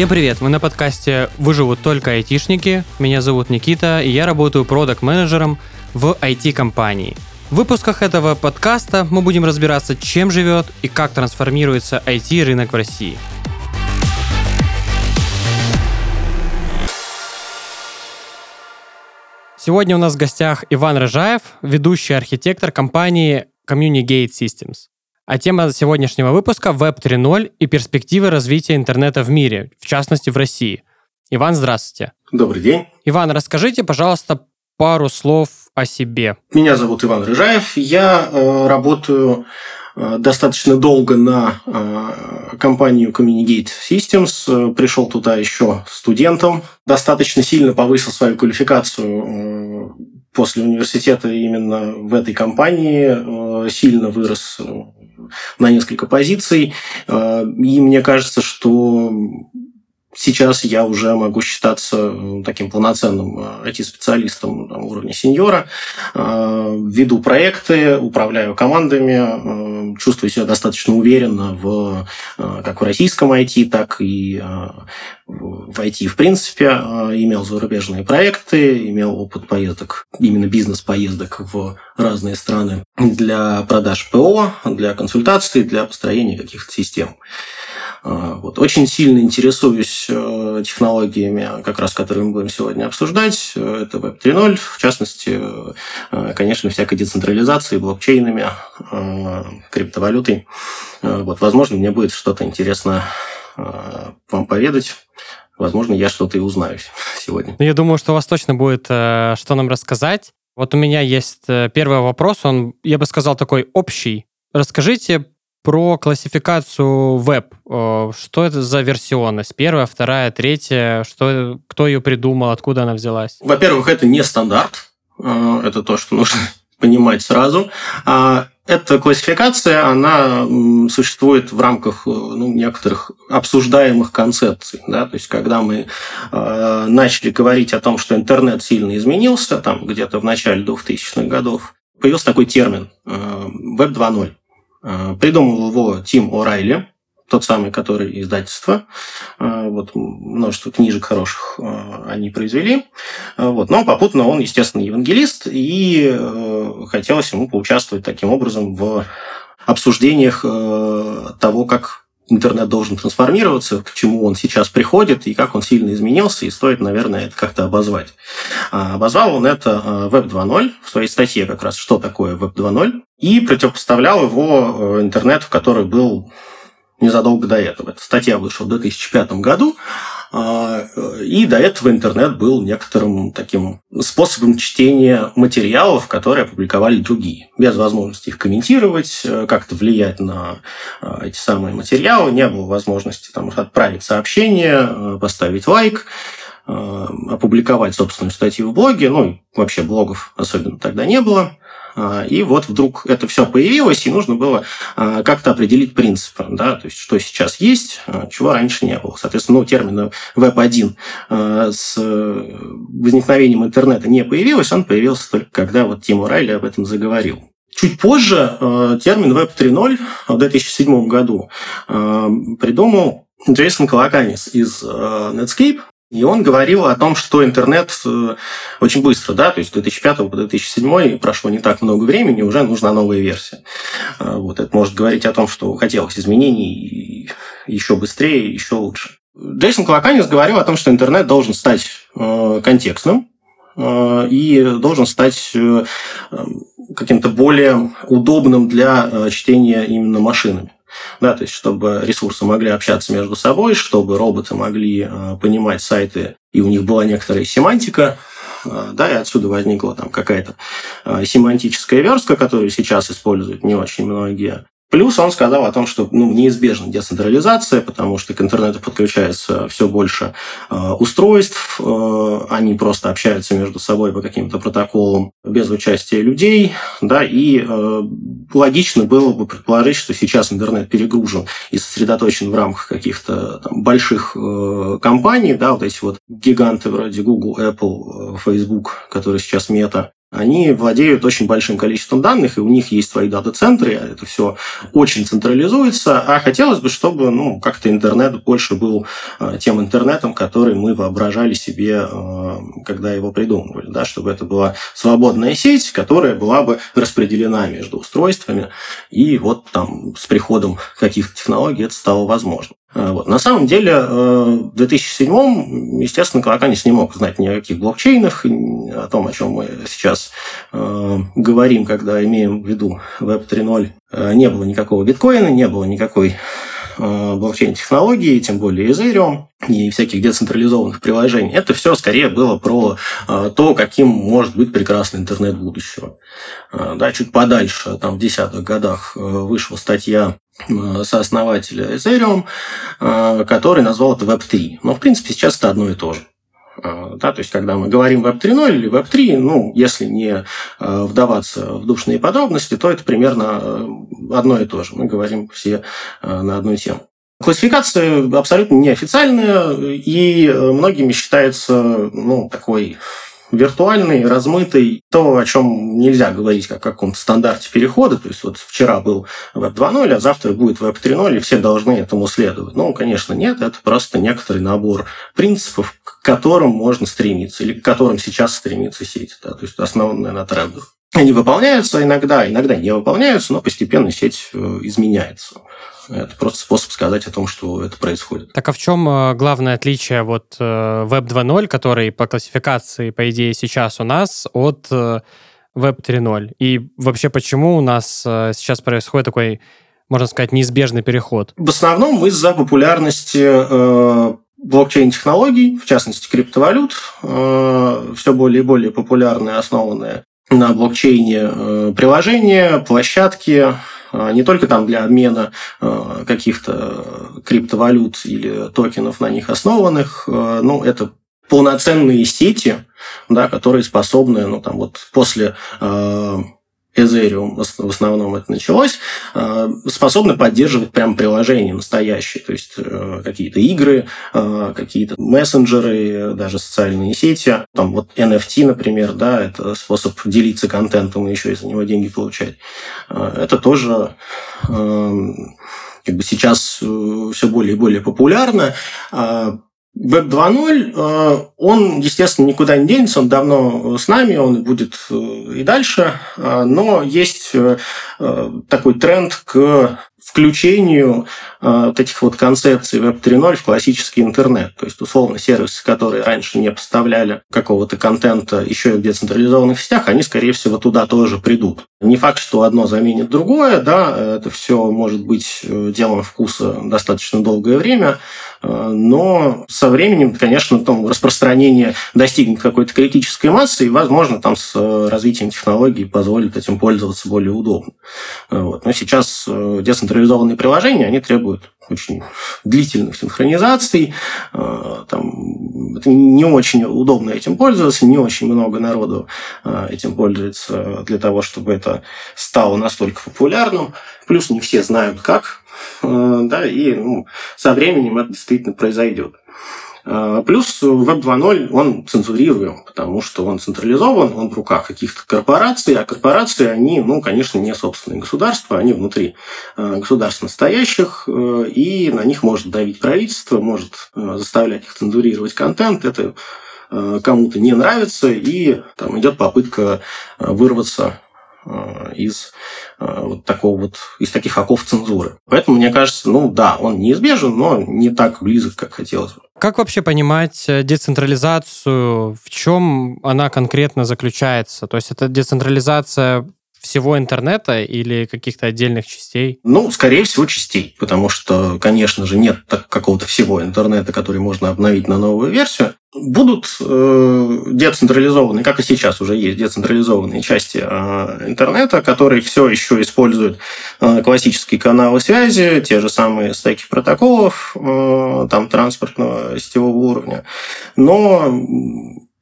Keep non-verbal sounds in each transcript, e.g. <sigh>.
Всем привет! Мы на подкасте «Выживут только айтишники». Меня зовут Никита, и я работаю продакт-менеджером в IT-компании. В выпусках этого подкаста мы будем разбираться, чем живет и как трансформируется IT-рынок в России. Сегодня у нас в гостях Иван Рыжаев, ведущий архитектор компании Communicate Systems. А тема сегодняшнего выпуска – Web 3.0 и перспективы развития интернета в мире, в частности в России. Иван, здравствуйте. Добрый день. Иван, расскажите, пожалуйста, пару слов о себе. Меня зовут Иван Рыжаев. Я э, работаю э, достаточно долго на э, компанию Communicate Systems. Пришел туда еще студентом. Достаточно сильно повысил свою квалификацию э, после университета именно в этой компании. Э, сильно вырос на несколько позиций. Э, и мне кажется, что сейчас я уже могу считаться таким полноценным IT-специалистом э, уровня сеньора. Э, веду проекты, управляю командами, чувствую себя достаточно уверенно в, как в российском IT, так и в IT в принципе. Имел зарубежные проекты, имел опыт поездок, именно бизнес-поездок в разные страны для продаж ПО, для консультаций, для построения каких-то систем. А, вот. Очень сильно интересуюсь э, технологиями, как раз которые мы будем сегодня обсуждать. Это Web 3.0, в частности, э, конечно, всякой децентрализацией, блокчейнами, э, криптовалютой. Вот. Возможно, мне будет что-то интересно вам поведать. Возможно, я что-то и узнаю <laughs> сегодня. Ну, я думаю, что у вас точно будет что нам рассказать. Вот у меня есть первый вопрос, он, я бы сказал, такой общий. Расскажите про классификацию веб. Э, что это за версионность? Первая, вторая, третья? Что, кто ее придумал? Откуда она взялась? Во-первых, это не стандарт. Э, это то, что <laughs> нужно понимать сразу. А эта классификация, она существует в рамках э, ну, некоторых обсуждаемых концепций. Да? То есть, когда мы начали говорить о том, что интернет сильно изменился, там где-то в начале 2000-х годов, появился такой термин э, Web 2.0. Э, придумал его Тим О'Райли, тот самый, который издательство. Э, вот множество книжек хороших э, они произвели. Вот. Но попутно он, естественно, евангелист, и хотелось ему поучаствовать таким образом в обсуждениях того, как интернет должен трансформироваться, к чему он сейчас приходит и как он сильно изменился, и стоит, наверное, это как-то обозвать. А, обозвал он это Web 2.0 в своей статье как раз «Что такое Web 2.0?» и противопоставлял его э, интернету, который был незадолго до этого. Эта статья вышла в 2005 году, а, и до этого интернет был некоторым таким способом чтения материалов, которые опубликовали другие, без возможности их комментировать, э, как-то влиять на э, эти самые материалы, не было возможности там, отправить сообщение, э, поставить лайк, опубликовать собственную статью в блоге, ну, вообще блогов особенно тогда не было. А, и вот вдруг это все появилось, и нужно было а, как-то определить принципы, да, то есть что сейчас есть, а, чего раньше не было. Соответственно, ну, термин Web1 с возникновением интернета не появился, он появился только когда вот Тим Райли об этом заговорил. Чуть позже термин Web 3.0 в 2007 году придумал Джейсон Колоканис из Netscape, и он говорил о том, что интернет э, очень быстро, да, то есть с 2005 по 2007 прошло не так много времени, уже нужна новая версия. А, вот это может говорить о том, что хотелось изменений еще быстрее, еще лучше. Джейсон Колоканис говорил о том, что интернет должен стать э, контекстным, э, и должен стать каким-то более удобным для чтения именно машинами да, то есть чтобы ресурсы могли общаться между собой, чтобы роботы могли э, понимать сайты, и у них была некоторая семантика, э, да, и отсюда возникла там какая-то э, семантическая верстка, которую сейчас используют не очень многие. Плюс он сказал о том, что ну, неизбежна децентрализация, потому что к интернету подключается все больше э, устройств, э, они просто общаются между собой по каким-то протоколам без участия людей, да, и э, логично было бы предположить, что сейчас интернет перегружен и сосредоточен в рамках каких-то там, больших э, компаний, да, вот эти вот гиганты вроде Google, Apple, Facebook, которые сейчас мета, они владеют очень большим количеством данных, и у них есть свои дата-центры, это все очень централизуется, а хотелось бы, чтобы ну, как-то интернет больше был э, тем интернетом, который мы воображали себе, э, когда его придумывали, да, чтобы это была свободная сеть, которая была бы распределена между устройствами, и вот там с приходом каких-то технологий это стало возможно. Э, вот. На самом деле, э, в 2007 естественно, Калаканис не мог знать ни о каких блокчейнах, о том, о чем мы сейчас э, говорим, когда имеем в виду Web 3.0. Не было никакого биткоина, не было никакой блокчейн-технологии, тем более Ethereum и всяких децентрализованных приложений. Это все скорее было про то, каким может быть прекрасный интернет будущего. Да, чуть подальше, там в десятых годах вышла статья Э, сооснователя Ethereum, э, который назвал это Web3. Но, в принципе, сейчас это одно и то же. Э, да, то есть, когда мы говорим Web 3.0 или Web 3, ну, если не вдаваться в душные подробности, то это примерно одно и то же. Мы говорим все на одну тему. Классификация абсолютно неофициальная и многими считается ну, такой виртуальный, размытый, то, о чем нельзя говорить как о каком-то стандарте перехода. То есть вот вчера был Web 2.0, а завтра будет Web 3.0, и все должны этому следовать. Ну, конечно, нет, это просто некоторый набор принципов, к которым можно стремиться, или к которым сейчас стремится сеть, да, то есть основанная на трендах. Они выполняются иногда, иногда не выполняются, но постепенно сеть э, изменяется. Это просто способ сказать о том, что это происходит. Так а в чем э, главное отличие вот э, Web 2.0, который по классификации, по идее, сейчас у нас, от Web 3.0? И вообще, почему у нас сейчас происходит такой, можно сказать, неизбежный переход? В основном из-за популярности блокчейн-технологий, в частности, криптовалют, все более и более популярные, основанные на блокчейне приложения, площадки, а, не только там для обмена а, каких-то криптовалют или токенов на них основанных, ну, это полноценные сети, да, которые способны, ну, там вот после Ethereum в основном это началось, э, способны поддерживать прям приложения настоящие, то есть э, какие-то игры, э, какие-то мессенджеры, даже социальные сети. Там вот NFT, например, да, это способ делиться контентом и еще из за него деньги получать. Это тоже как бы сейчас все более и более популярно. Web 2.0, э, он, естественно, никуда не денется, он давно с нами, он будет э, и дальше, э, но есть такой тренд к включению вот этих вот концепций Web 3.0 в классический интернет. То есть, условно, сервисы, которые раньше не поставляли какого-то контента еще и в децентрализованных сетях, они, скорее всего, туда тоже придут. Не факт, что одно заменит другое, да, это все может быть делом вкуса достаточно долгое время, но со временем, конечно, там распространение достигнет какой-то критической массы, и, возможно, там с развитием технологий позволит этим пользоваться более удобно. Вот. Но сейчас децентрализованные централизованные приложения, они требуют очень длительных синхронизаций. А, там, не очень удобно этим пользоваться, не очень много народу а, этим пользуется для того, чтобы это стало настолько популярным. Плюс не все знают как, а, да, и ну, со временем это действительно произойдет. А, плюс Web 2.0, он цензурируем, потому что он централизован, он в руках каких-то корпораций, а корпорации, они, ну, конечно, не собственные государства, они внутри а, государств настоящих, э, и на них может давить правительство, может э, заставлять их цензурировать контент, это э, кому-то не нравится, и там идет попытка вырваться из вот такого вот, из таких оков цензуры. Поэтому, мне кажется, ну да, он неизбежен, но не так близок, как хотелось бы. Как вообще понимать э, децентрализацию? В чем она конкретно заключается? То есть это децентрализация всего интернета или каких-то отдельных частей? Ну, скорее всего, частей, потому что, конечно же, нет какого-то всего интернета, который можно обновить на новую версию. Будут э, децентрализованные, как и сейчас уже есть децентрализованные части э, интернета, которые все еще используют э, классические каналы связи, те же самые стеки протоколов, там транспортного сетевого уровня. Но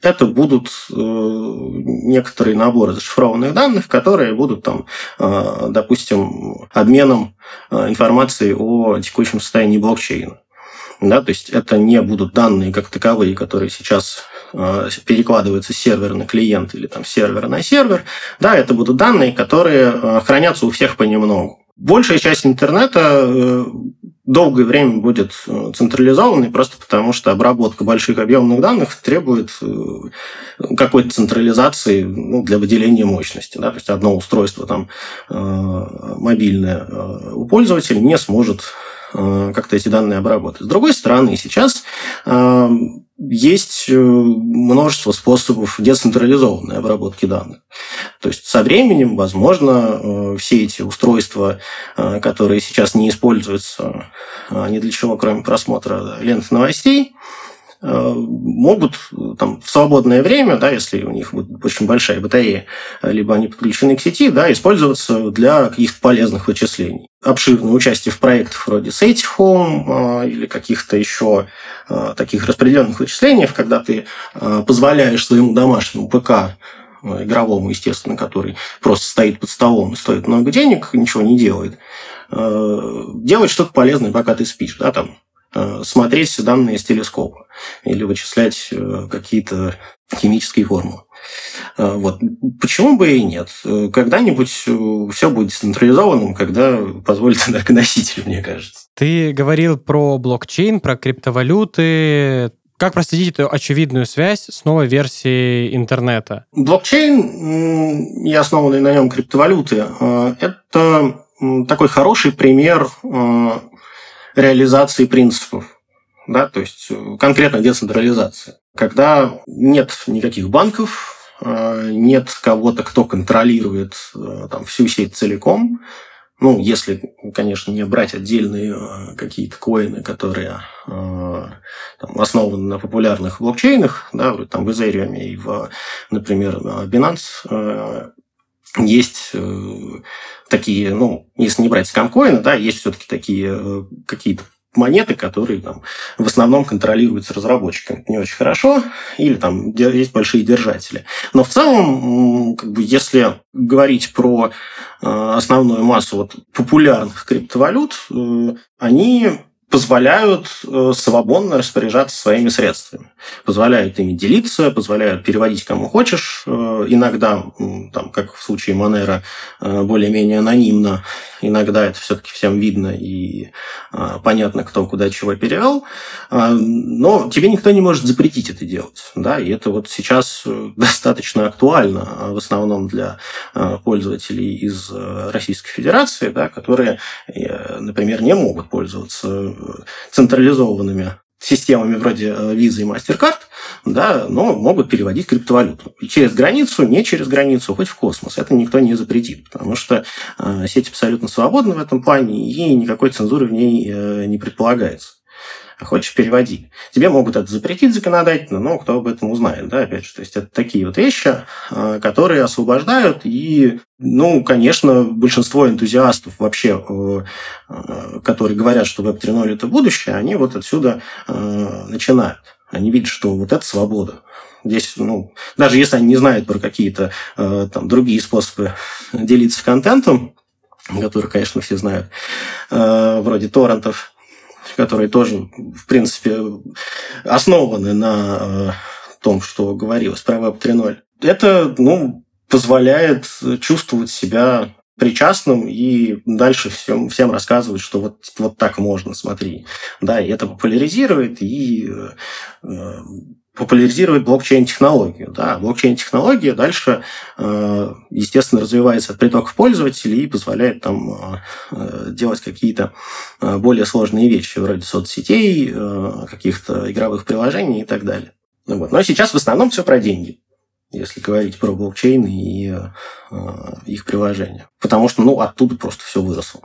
это будут некоторые наборы зашифрованных данных, которые будут там, допустим, обменом информацией о текущем состоянии блокчейна. Да, то есть это не будут данные как таковые, которые сейчас э, перекладывается с сервера на клиент или там с сервера на сервер, да, это будут данные, которые э, хранятся у всех понемногу. Большая часть интернета э, долгое время будет э, централизованной, просто потому что обработка больших объемных данных требует э, какой-то централизации ну, для выделения мощности. Да? То есть одно устройство там, мобильное у пользователя не сможет как-то эти данные обработать. С другой стороны, сейчас есть э, множество способов децентрализованной обработки данных. То есть со временем, возможно, э, все эти устройства, э, которые сейчас не используются ни для чего, кроме просмотра лент новостей, Э, могут там, в свободное время, да, если у них очень большая батарея, либо они подключены к сети, да, использоваться для каких-то полезных вычислений. Обширное участие в проектах вроде Safety Home э, или каких-то еще э, таких распределенных вычислений, когда ты позволяешь своему домашнему ПК игровому, естественно, который просто стоит под столом стоит много денег, ничего не делает, делать что-то полезное, пока ты спишь, да, там, Э, смотреть данные с телескопа или вычислять э, какие-то химические формулы. Э, вот. Почему бы и нет? Когда-нибудь все будет централизованным, когда позволит энергоноситель, мне кажется. Ты говорил про блокчейн, про криптовалюты. Как проследить эту очевидную связь с новой версией интернета? Блокчейн и основанные на нем криптовалюты – это такой хороший пример реализации принципов, да, то есть э, конкретно децентрализация. Когда нет никаких банков, э, нет кого-то, кто контролирует э, там, всю сеть целиком, ну, если, конечно, не брать отдельные какие-то коины, которые там, основаны на популярных блокчейнах, да, там в Ethereum и в, например, Binance, есть такие, ну, если не брать скамкоины, да, есть все-таки такие э, какие-то монеты, которые там в основном контролируются разработчиками. не очень хорошо, или там есть большие держатели. Но в целом, как бы, если говорить про э, основную массу вот популярных криптовалют, э, они позволяют э, свободно распоряжаться своими средствами. Позволяют ими делиться, позволяют переводить кому хочешь. Э, иногда, там, как в случае Монера, э, более-менее анонимно. Иногда это все-таки всем видно и понятно, кто куда чего перевел. Но тебе никто не может запретить это делать. Да? И это вот сейчас <laughs> достаточно актуально, в основном для пользователей из Российской Федерации, да, которые, например, не могут пользоваться централизованными системами вроде э, Visa и MasterCard, да, но могут переводить криптовалюту. через границу, не через границу, хоть в космос. Это никто не запретит, потому что э, сеть абсолютно свободна в этом плане, и никакой цензуры в ней э, не предполагается а хочешь переводи. Тебе могут это запретить законодательно, но кто об этом узнает, да, опять же. То есть это такие вот вещи, а, которые освобождают, и, ну, конечно, большинство энтузиастов вообще, э, э, которые говорят, что Web 3.0 это будущее, они вот отсюда э, начинают. Они видят, что вот это свобода. Здесь, ну, даже если они не знают про какие-то там другие способы <laughs> делиться контентом, которые, конечно, все знают, вроде торрентов, которые тоже, в принципе, основаны на э, том, что говорилось про Web 3.0, это ну, позволяет чувствовать себя причастным и дальше всем, всем рассказывать, что вот, вот так можно, смотри. Да, и это популяризирует и э, популяризирует блокчейн-технологию. Да. Блокчейн-технология дальше, э, естественно, развивается от притоков пользователей и позволяет там э, делать какие-то э, более сложные вещи, вроде соцсетей, каких-то игровых приложений и так далее. Ну вот. Но сейчас в основном все про деньги если говорить про блокчейн и их приложения. Потому что ну, оттуда просто все выросло.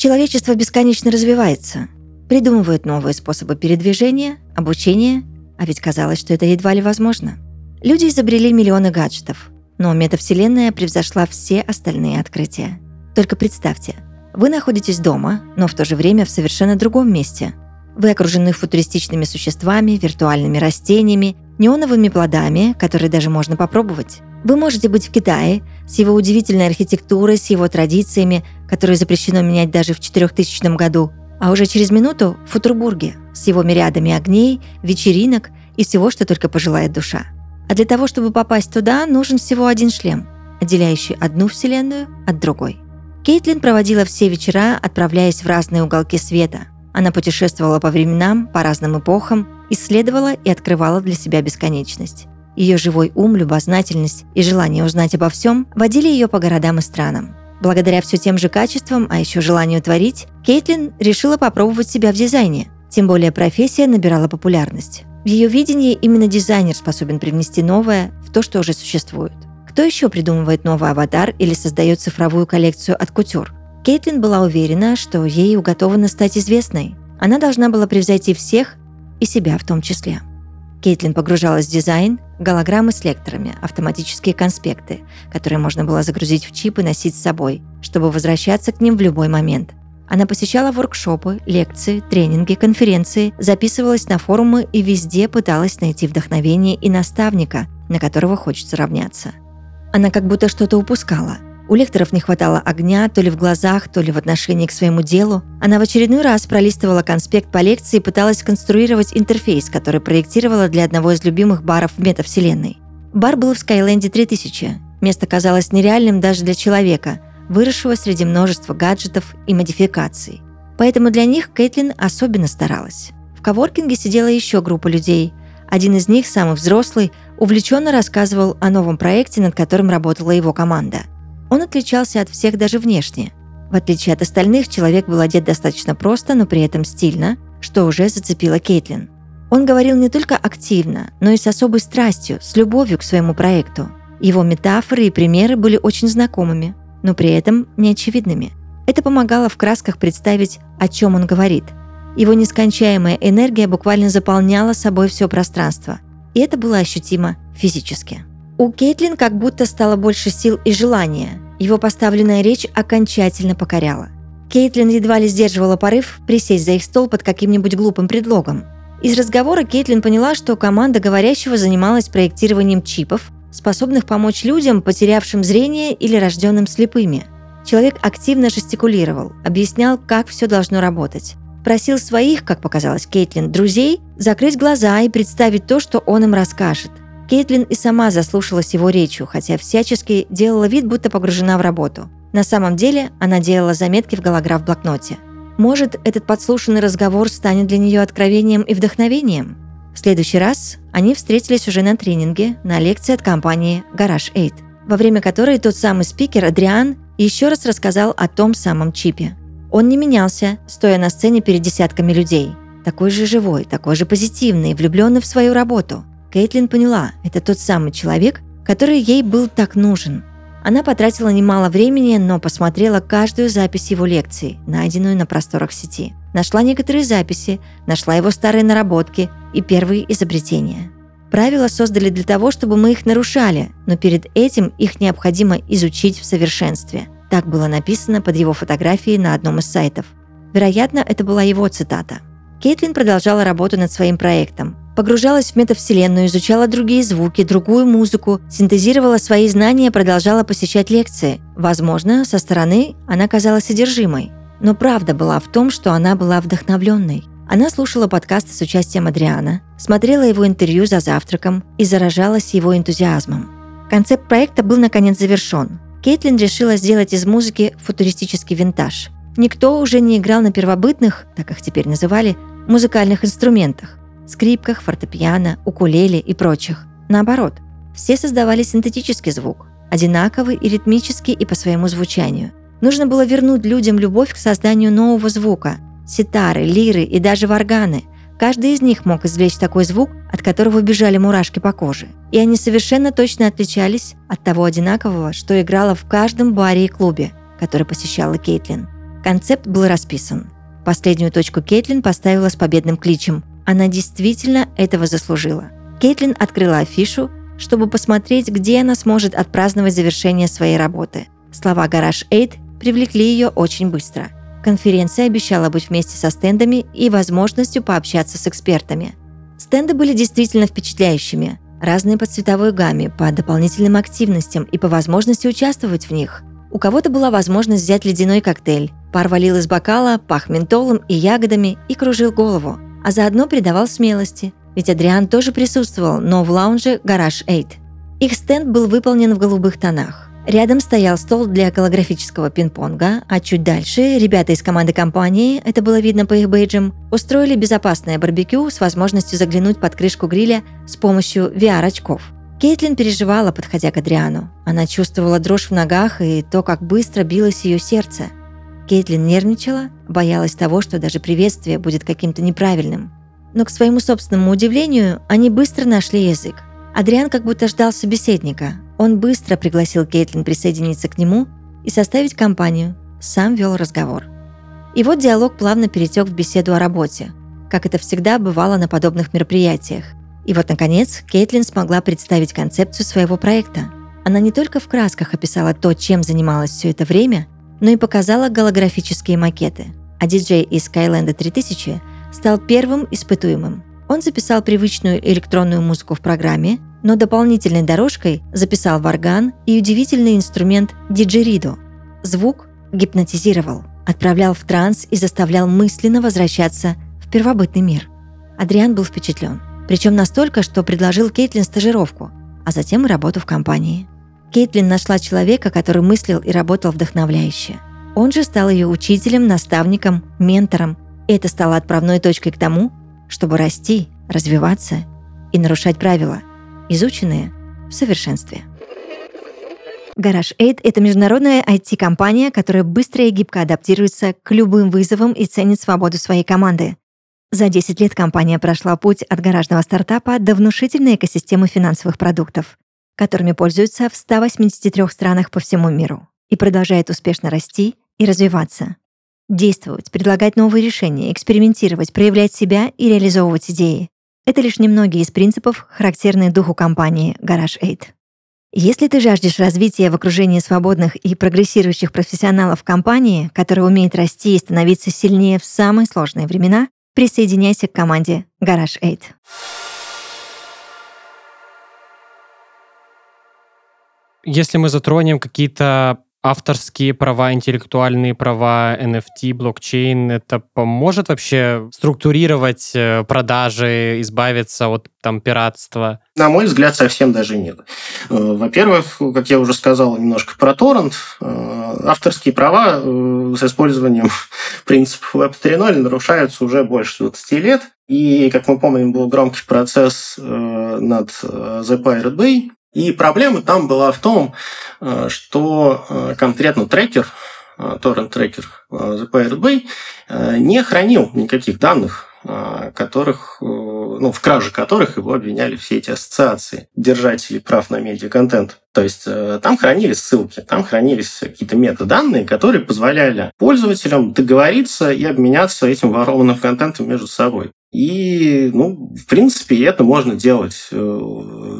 Человечество бесконечно развивается, придумывают новые способы передвижения, обучения, а ведь казалось, что это едва ли возможно. Люди изобрели миллионы гаджетов, но метавселенная превзошла все остальные открытия. Только представьте, вы находитесь дома, но в то же время в совершенно другом месте. Вы окружены футуристичными существами, виртуальными растениями, неоновыми плодами, которые даже можно попробовать. Вы можете быть в Китае с его удивительной архитектурой, с его традициями, которые запрещено менять даже в 4000 году. А уже через минуту в Футурбурге с его мириадами огней, вечеринок и всего, что только пожелает душа. А для того, чтобы попасть туда, нужен всего один шлем, отделяющий одну вселенную от другой. Кейтлин проводила все вечера, отправляясь в разные уголки света. Она путешествовала по временам, по разным эпохам, исследовала и открывала для себя бесконечность. Ее живой ум, любознательность и желание узнать обо всем водили ее по городам и странам. Благодаря все тем же качествам, а еще желанию творить, Кейтлин решила попробовать себя в дизайне. Тем более профессия набирала популярность. В ее видении именно дизайнер способен привнести новое в то, что уже существует. Кто еще придумывает новый аватар или создает цифровую коллекцию от кутюр? Кейтлин была уверена, что ей уготовано стать известной. Она должна была превзойти всех и себя в том числе. Кейтлин погружалась в дизайн, голограммы с лекторами, автоматические конспекты, которые можно было загрузить в чип и носить с собой, чтобы возвращаться к ним в любой момент. Она посещала воркшопы, лекции, тренинги, конференции, записывалась на форумы и везде пыталась найти вдохновение и наставника, на которого хочется равняться. Она как будто что-то упускала – у лекторов не хватало огня то ли в глазах, то ли в отношении к своему делу. Она в очередной раз пролистывала конспект по лекции и пыталась конструировать интерфейс, который проектировала для одного из любимых баров в метавселенной. Бар был в Скайленде 3000. Место казалось нереальным даже для человека, выросшего среди множества гаджетов и модификаций. Поэтому для них Кейтлин особенно старалась. В коворкинге сидела еще группа людей. Один из них, самый взрослый, увлеченно рассказывал о новом проекте, над которым работала его команда – он отличался от всех даже внешне. В отличие от остальных, человек был одет достаточно просто, но при этом стильно, что уже зацепило Кейтлин. Он говорил не только активно, но и с особой страстью, с любовью к своему проекту. Его метафоры и примеры были очень знакомыми, но при этом неочевидными. Это помогало в красках представить, о чем он говорит. Его нескончаемая энергия буквально заполняла собой все пространство, и это было ощутимо физически. У Кейтлин как будто стало больше сил и желания. Его поставленная речь окончательно покоряла. Кейтлин едва ли сдерживала порыв присесть за их стол под каким-нибудь глупым предлогом. Из разговора Кейтлин поняла, что команда говорящего занималась проектированием чипов, способных помочь людям, потерявшим зрение или рожденным слепыми. Человек активно жестикулировал, объяснял, как все должно работать. Просил своих, как показалось Кейтлин, друзей закрыть глаза и представить то, что он им расскажет. Кейтлин и сама заслушалась его речью, хотя всячески делала вид, будто погружена в работу. На самом деле она делала заметки в голограф блокноте. Может, этот подслушанный разговор станет для нее откровением и вдохновением? В следующий раз они встретились уже на тренинге, на лекции от компании Garage 8, во время которой тот самый спикер Адриан еще раз рассказал о том самом чипе. Он не менялся, стоя на сцене перед десятками людей. Такой же живой, такой же позитивный, влюбленный в свою работу – Кейтлин поняла, это тот самый человек, который ей был так нужен. Она потратила немало времени, но посмотрела каждую запись его лекции, найденную на просторах сети. Нашла некоторые записи, нашла его старые наработки и первые изобретения. Правила создали для того, чтобы мы их нарушали, но перед этим их необходимо изучить в совершенстве. Так было написано под его фотографией на одном из сайтов. Вероятно, это была его цитата. Кейтлин продолжала работу над своим проектом, Погружалась в метавселенную, изучала другие звуки, другую музыку, синтезировала свои знания, продолжала посещать лекции. Возможно, со стороны она казалась содержимой. Но правда была в том, что она была вдохновленной. Она слушала подкасты с участием Адриана, смотрела его интервью за завтраком и заражалась его энтузиазмом. Концепт проекта был наконец завершен. Кейтлин решила сделать из музыки футуристический винтаж. Никто уже не играл на первобытных, так их теперь называли, музыкальных инструментах скрипках, фортепиано, укулеле и прочих. Наоборот, все создавали синтетический звук, одинаковый и ритмический и по своему звучанию. Нужно было вернуть людям любовь к созданию нового звука. Ситары, лиры и даже варганы. Каждый из них мог извлечь такой звук, от которого бежали мурашки по коже. И они совершенно точно отличались от того одинакового, что играло в каждом баре и клубе, который посещала Кейтлин. Концепт был расписан. Последнюю точку Кейтлин поставила с победным кличем она действительно этого заслужила. Кейтлин открыла афишу, чтобы посмотреть, где она сможет отпраздновать завершение своей работы. Слова «Гараж Эйд» привлекли ее очень быстро. Конференция обещала быть вместе со стендами и возможностью пообщаться с экспертами. Стенды были действительно впечатляющими. Разные по цветовой гамме, по дополнительным активностям и по возможности участвовать в них. У кого-то была возможность взять ледяной коктейль. Пар валил из бокала, пах ментолом и ягодами и кружил голову, а заодно придавал смелости. Ведь Адриан тоже присутствовал, но в лаунже «Гараж 8». Их стенд был выполнен в голубых тонах. Рядом стоял стол для голографического пинг-понга, а чуть дальше ребята из команды компании, это было видно по их бейджам, устроили безопасное барбекю с возможностью заглянуть под крышку гриля с помощью VR-очков. Кейтлин переживала, подходя к Адриану. Она чувствовала дрожь в ногах и то, как быстро билось ее сердце. Кейтлин нервничала, боялась того, что даже приветствие будет каким-то неправильным. Но к своему собственному удивлению, они быстро нашли язык. Адриан как будто ждал собеседника, он быстро пригласил Кейтлин присоединиться к нему и составить компанию, сам вел разговор. И вот диалог плавно перетек в беседу о работе, как это всегда бывало на подобных мероприятиях. И вот, наконец, Кейтлин смогла представить концепцию своего проекта. Она не только в красках описала то, чем занималась все это время, но и показала голографические макеты. А диджей из Skyland 3000 стал первым испытуемым. Он записал привычную электронную музыку в программе но дополнительной дорожкой записал варган и удивительный инструмент диджеридо. Звук гипнотизировал, отправлял в транс и заставлял мысленно возвращаться в первобытный мир. Адриан был впечатлен. Причем настолько, что предложил Кейтлин стажировку, а затем и работу в компании. Кейтлин нашла человека, который мыслил и работал вдохновляюще. Он же стал ее учителем, наставником, ментором, и это стало отправной точкой к тому, чтобы расти, развиваться и нарушать правила – изученные в совершенстве. Garage 8 — это международная IT-компания, которая быстро и гибко адаптируется к любым вызовам и ценит свободу своей команды. За 10 лет компания прошла путь от гаражного стартапа до внушительной экосистемы финансовых продуктов, которыми пользуются в 183 странах по всему миру и продолжает успешно расти и развиваться. Действовать, предлагать новые решения, экспериментировать, проявлять себя и реализовывать идеи. Это лишь немногие из принципов, характерные духу компании Garage 8. Если ты жаждешь развития в окружении свободных и прогрессирующих профессионалов компании, которая умеет расти и становиться сильнее в самые сложные времена, присоединяйся к команде Garage Если мы затронем какие-то авторские права, интеллектуальные права, NFT, блокчейн, это поможет вообще структурировать э, продажи, избавиться от там пиратства? На мой взгляд, совсем даже нет. Э, во-первых, как я уже сказал немножко про торрент, э, авторские права с использованием <laughs> принципов Web 3.0 нарушаются уже больше 20 лет. И, как мы помним, был громкий процесс над The Pirate Bay, и проблема там была в том, э, что э, конкретно трекер, торрент-трекер э, Pirate Bay не хранил никаких данных, которых, ну, в краже которых его обвиняли все эти ассоциации держателей прав на медиа-контент. То есть там хранились ссылки, там хранились какие-то метаданные, которые позволяли пользователям договориться и обменяться этим ворованным контентом между собой. И, ну, в принципе, это можно делать э,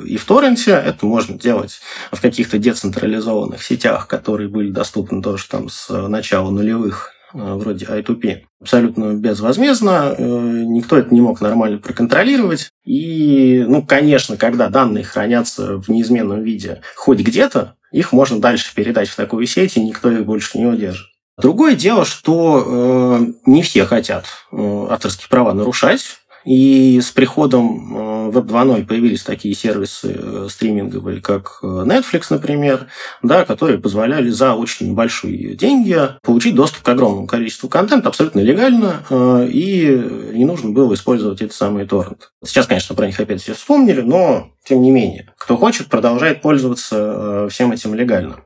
и в торренте, это можно делать в каких-то децентрализованных сетях, которые были доступны тоже там с начала нулевых, э, вроде I2P. Абсолютно безвозмездно, э, никто это не мог нормально проконтролировать. И, ну, конечно, когда данные хранятся в неизменном виде хоть где-то, их можно дальше передать в такую сеть, и никто их больше не удержит. Другое дело, что э, не все хотят э, авторские права нарушать. И с приходом э, Web 2.0 появились такие сервисы э, стриминговые, как э, Netflix, например, да, которые позволяли за очень небольшие деньги получить доступ к огромному количеству контента абсолютно легально, и не нужно было использовать эти самые торренты. Сейчас, конечно, про них опять все вспомнили, но тем не менее, кто хочет, продолжает пользоваться всем этим легально.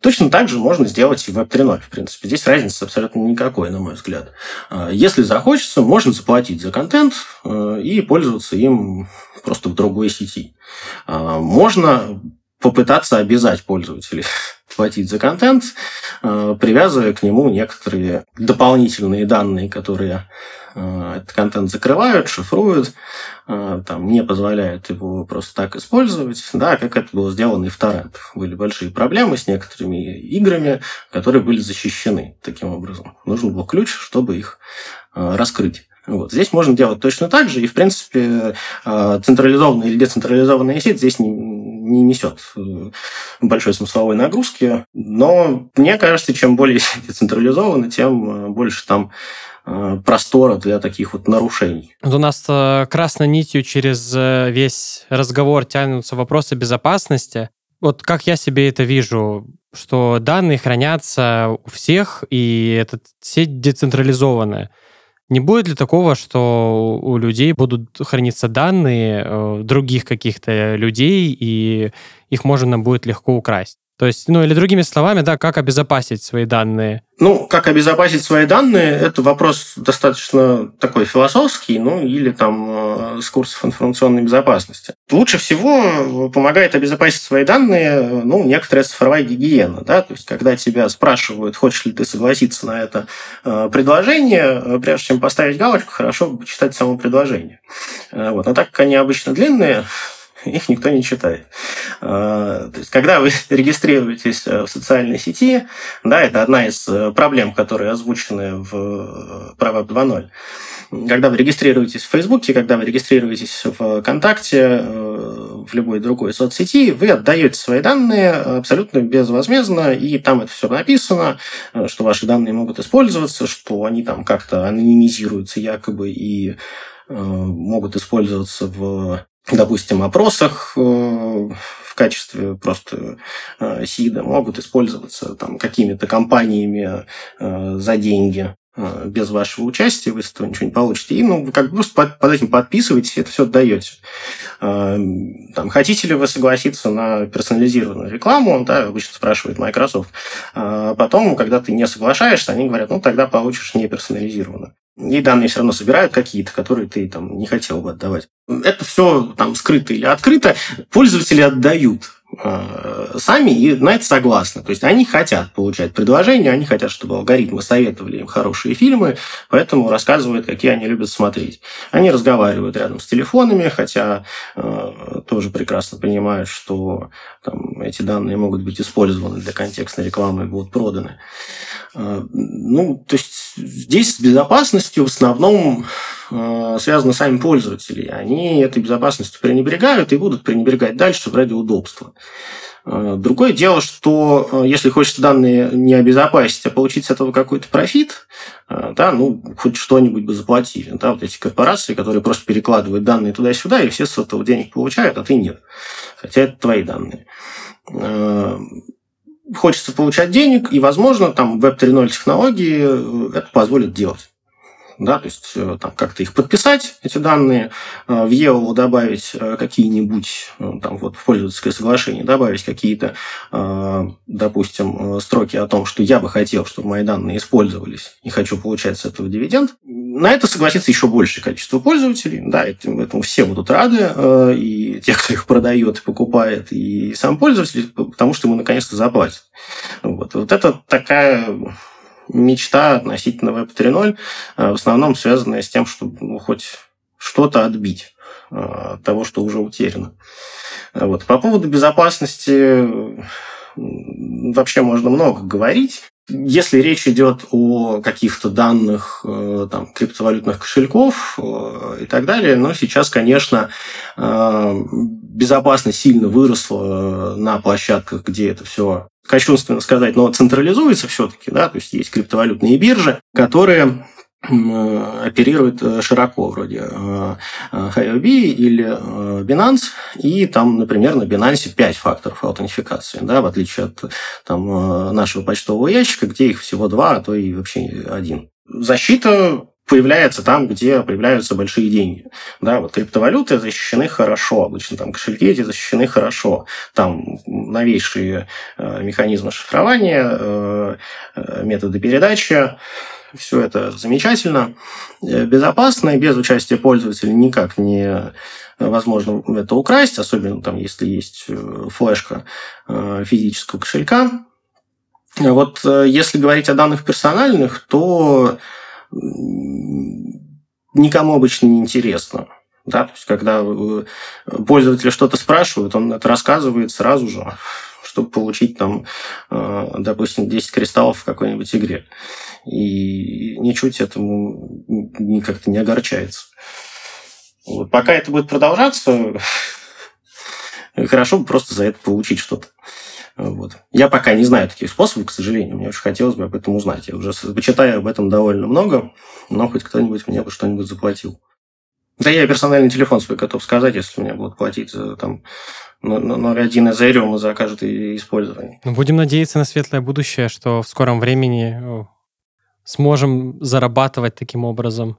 Точно так же можно сделать и в Web 3.0, в принципе. Здесь разницы абсолютно никакой, на мой взгляд. Если захочется, можно заплатить за контент, контент э, и пользоваться им просто в другой сети. А, можно попытаться обязать пользователей <laughs> платить за контент, э, привязывая к нему некоторые дополнительные данные, которые э, этот контент закрывают, шифруют, там, не позволяют его просто так использовать, да, как это было сделано и в торрентах. Были большие проблемы с некоторыми играми, которые были защищены таким образом. Нужен был ключ, чтобы их раскрыть. Вот. Здесь можно делать точно так же, и, в принципе, а, централизованная или децентрализованная сеть здесь не, не несет большой смысловой нагрузки. Но мне кажется, чем более децентрализовано, тем больше там простора для таких вот нарушений. Вот у нас красной нитью через весь разговор тянутся вопросы безопасности. Вот как я себе это вижу, что данные хранятся у всех, и эта сеть децентрализованная. Не будет ли такого, что у людей будут храниться данные э, других каких-то людей, и их можно будет легко украсть? То есть, ну или другими словами, да, как обезопасить свои данные? Ну, как обезопасить свои данные, это вопрос достаточно такой философский, ну или там э, с курсов информационной безопасности. Лучше всего помогает обезопасить свои данные, ну, некоторая цифровая гигиена, да, то есть когда тебя спрашивают, хочешь ли ты согласиться на это э, предложение, э, прежде чем поставить галочку, хорошо почитать само предложение. Вот. Но так как они обычно длинные, их никто не читает. А, то есть, когда вы <laughs> регистрируетесь э, в социальной сети, да, это одна из э, проблем, которые озвучены в э, Право 2.0. Когда вы регистрируетесь в Фейсбуке, когда вы регистрируетесь в ВКонтакте, в любой другой соцсети, вы отдаете свои данные абсолютно безвозмездно, и там это все написано, что ваши данные могут использоваться, что они там как-то анонимизируются якобы и могут использоваться в допустим, опросах э, в качестве просто э, СИДа могут использоваться там какими-то компаниями э, за деньги без вашего участия, вы с этого ничего не получите. И ну, вы как бы просто под, под этим подписываетесь, это все отдаете. Там, хотите ли вы согласиться на персонализированную рекламу, да, обычно спрашивает Microsoft. А потом, когда ты не соглашаешься, они говорят, ну, тогда получишь не персонализированную и данные все равно собирают какие-то, которые ты там не хотел бы отдавать. Это все там скрыто или открыто. Пользователи отдают э, сами и на это согласны. То есть они хотят получать предложения, они хотят, чтобы алгоритмы советовали им хорошие фильмы, поэтому рассказывают, какие они любят смотреть. Они разговаривают рядом с телефонами, хотя э, тоже прекрасно понимают, что там, эти данные могут быть использованы для контекстной рекламы и будут проданы. Э, ну, то есть здесь с безопасностью в основном э, связаны сами пользователи. Они этой безопасностью пренебрегают и будут пренебрегать дальше ради удобства. Э, другое дело, что если хочется данные не обезопасить, а получить с этого какой-то профит, да, ну, хоть что-нибудь бы заплатили. Да, вот эти корпорации, которые просто перекладывают данные туда-сюда, и все с этого денег получают, а ты нет. Хотя это твои данные хочется получать денег, и, возможно, там Web 3.0 технологии э, это позволит делать да, то есть э, там как-то их подписать, эти данные, э, в EOL добавить э, какие-нибудь, там вот в пользовательское соглашение добавить какие-то, допустим, строки о том, что я бы хотел, чтобы мои данные использовались и хочу получать с этого дивиденд. На это согласится еще большее количество пользователей, да, этому, этому все будут рады, и те, кто их продает и покупает, и сам пользователь, потому что ему наконец-то заплатят. Вот, вот это такая мечта относительно Web 3.0 э, в основном связанная с тем, чтобы ну, хоть что-то отбить э, от того, что уже утеряно. Вот. По поводу безопасности вообще можно много говорить. Если речь идет о каких-то данных э, там, криптовалютных кошельков и так далее, но сейчас, конечно, безопасность сильно выросла на площадках, где это все кощунственно сказать, но централизуется все-таки, да, то есть есть криптовалютные биржи, которые оперируют э, широко, вроде э, Huobi или э, Binance, и там, например, на Binance 5 факторов аутентификации, да, в отличие от там, нашего почтового ящика, где их всего два, а то и вообще один. Защита появляется там, где появляются большие деньги. Да, вот криптовалюты защищены хорошо, обычно там кошельки эти защищены хорошо. Там новейшие э, механизмы шифрования, э, э, методы передачи, все это замечательно, э, безопасно, и без участия пользователя никак не возможно это украсть, особенно там, если есть э, флешка э, физического кошелька. Вот если говорить о данных персональных, то никому обычно не интересно. Да, то есть, когда э, пользователи что-то спрашивают, он это рассказывает сразу же, чтобы получить там, э, допустим, 10 кристаллов в какой-нибудь игре. И ничуть этому как-то не огорчается. Вот. Пока это будет продолжаться, хорошо бы просто за это получить что-то. Вот. Я пока не знаю таких способов, к сожалению. Мне очень хотелось бы об этом узнать. Я уже почитаю об этом довольно много, но хоть кто-нибудь мне бы что-нибудь заплатил. Да я персональный телефон свой готов сказать, если мне будут платить за там 0,1 Ethereum за каждое использование. Ну, будем надеяться на светлое будущее, что в скором времени сможем зарабатывать таким образом.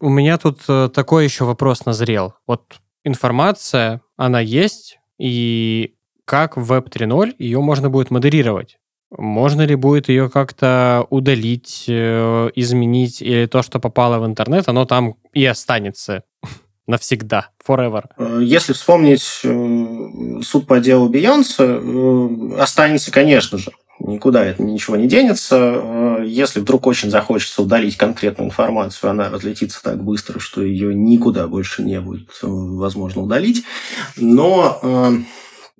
У меня тут э, такой еще вопрос назрел. Вот информация, она есть, и как в Web 3.0 ее можно будет модерировать? Можно ли будет ее как-то удалить, э, изменить, или то, что попало в интернет, оно там и останется <laughs> навсегда, forever? Э, если вспомнить э, суд по делу Бейонса, останется, конечно же. Никуда это ничего не денется. Если вдруг очень захочется удалить конкретную информацию, она разлетится так быстро, что ее никуда больше не будет возможно удалить. Но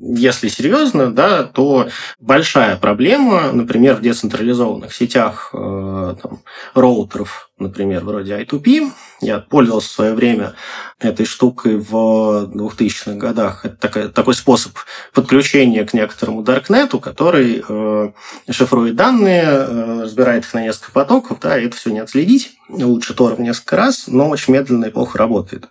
если серьезно, да, то большая проблема, например, в децентрализованных сетях э, там, роутеров, например, вроде I2P. Я пользовался в свое время этой штукой в 2000-х годах. Это такой, такой способ подключения к некоторому даркнету, который э, шифрует данные, э, разбирает их на несколько потоков, да, и это все не отследить. Лучше Тор в несколько раз, но очень медленно и плохо работает.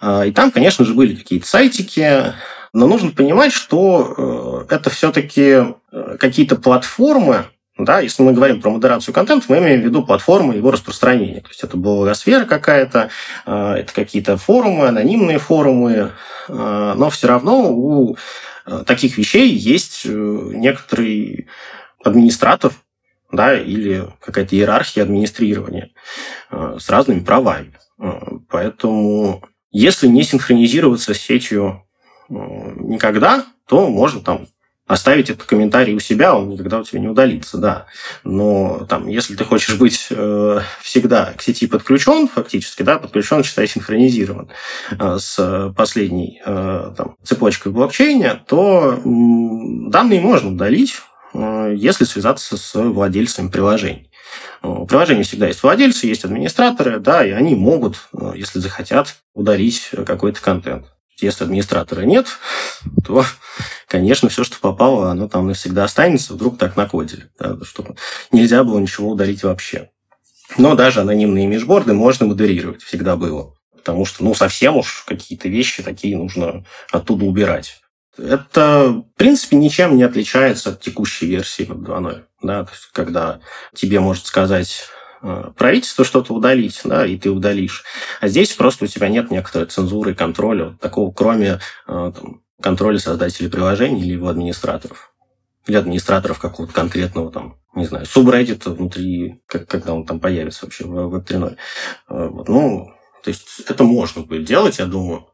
Э, и там, конечно же, были какие-то сайтики, но нужно понимать, что э, это все-таки э, какие-то платформы, да, если мы говорим про модерацию контента, мы имеем в виду платформы его распространения. То есть это блогосфера какая-то, э, это какие-то форумы, анонимные форумы, но все равно у таких вещей есть некоторый администратор, да, или какая-то иерархия администрирования с разными правами. Поэтому если не синхронизироваться с сетью никогда, то можно там оставить этот комментарий у себя, он никогда у тебя не удалится, да. Но там, если ты хочешь быть э, всегда к сети подключен, фактически, да, подключен, считай, синхронизирован э, с последней э, там, цепочкой блокчейна, то э, данные можно удалить, э, если связаться с владельцами приложений. У приложения всегда есть владельцы, есть администраторы, да, и они могут, э, если захотят, удалить какой-то контент. Если администратора нет, то, конечно, все, что попало, оно там навсегда останется, вдруг так накодили, да, чтобы нельзя было ничего удалить вообще. Но даже анонимные межборды можно модерировать, всегда было. Потому что, ну, совсем уж какие-то вещи такие нужно оттуда убирать. Это, в принципе, ничем не отличается от текущей версии Web 2.0. Да? Когда тебе может сказать правительство что-то удалить, да, и ты удалишь. А здесь просто у тебя нет некоторой цензуры контроля, вот такого, кроме э, там, контроля создателей приложений или его администраторов. Или администраторов какого-то конкретного там, не знаю, субреддита внутри, как, когда он там появится вообще в Web 3.0. Э, вот, ну, то есть это можно будет делать, я думаю,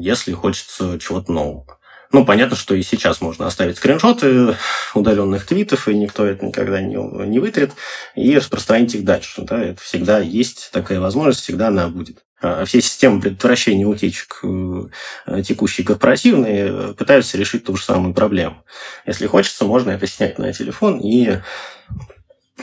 если хочется чего-то нового. Ну, понятно, что и сейчас можно оставить скриншоты удаленных твитов, и никто это никогда не, не вытрет, и распространить их дальше. Да? Это всегда есть такая возможность, всегда она будет. А все системы предотвращения утечек э, текущие корпоративные э, пытаются решить ту же самую проблему. Если хочется, можно это снять на телефон и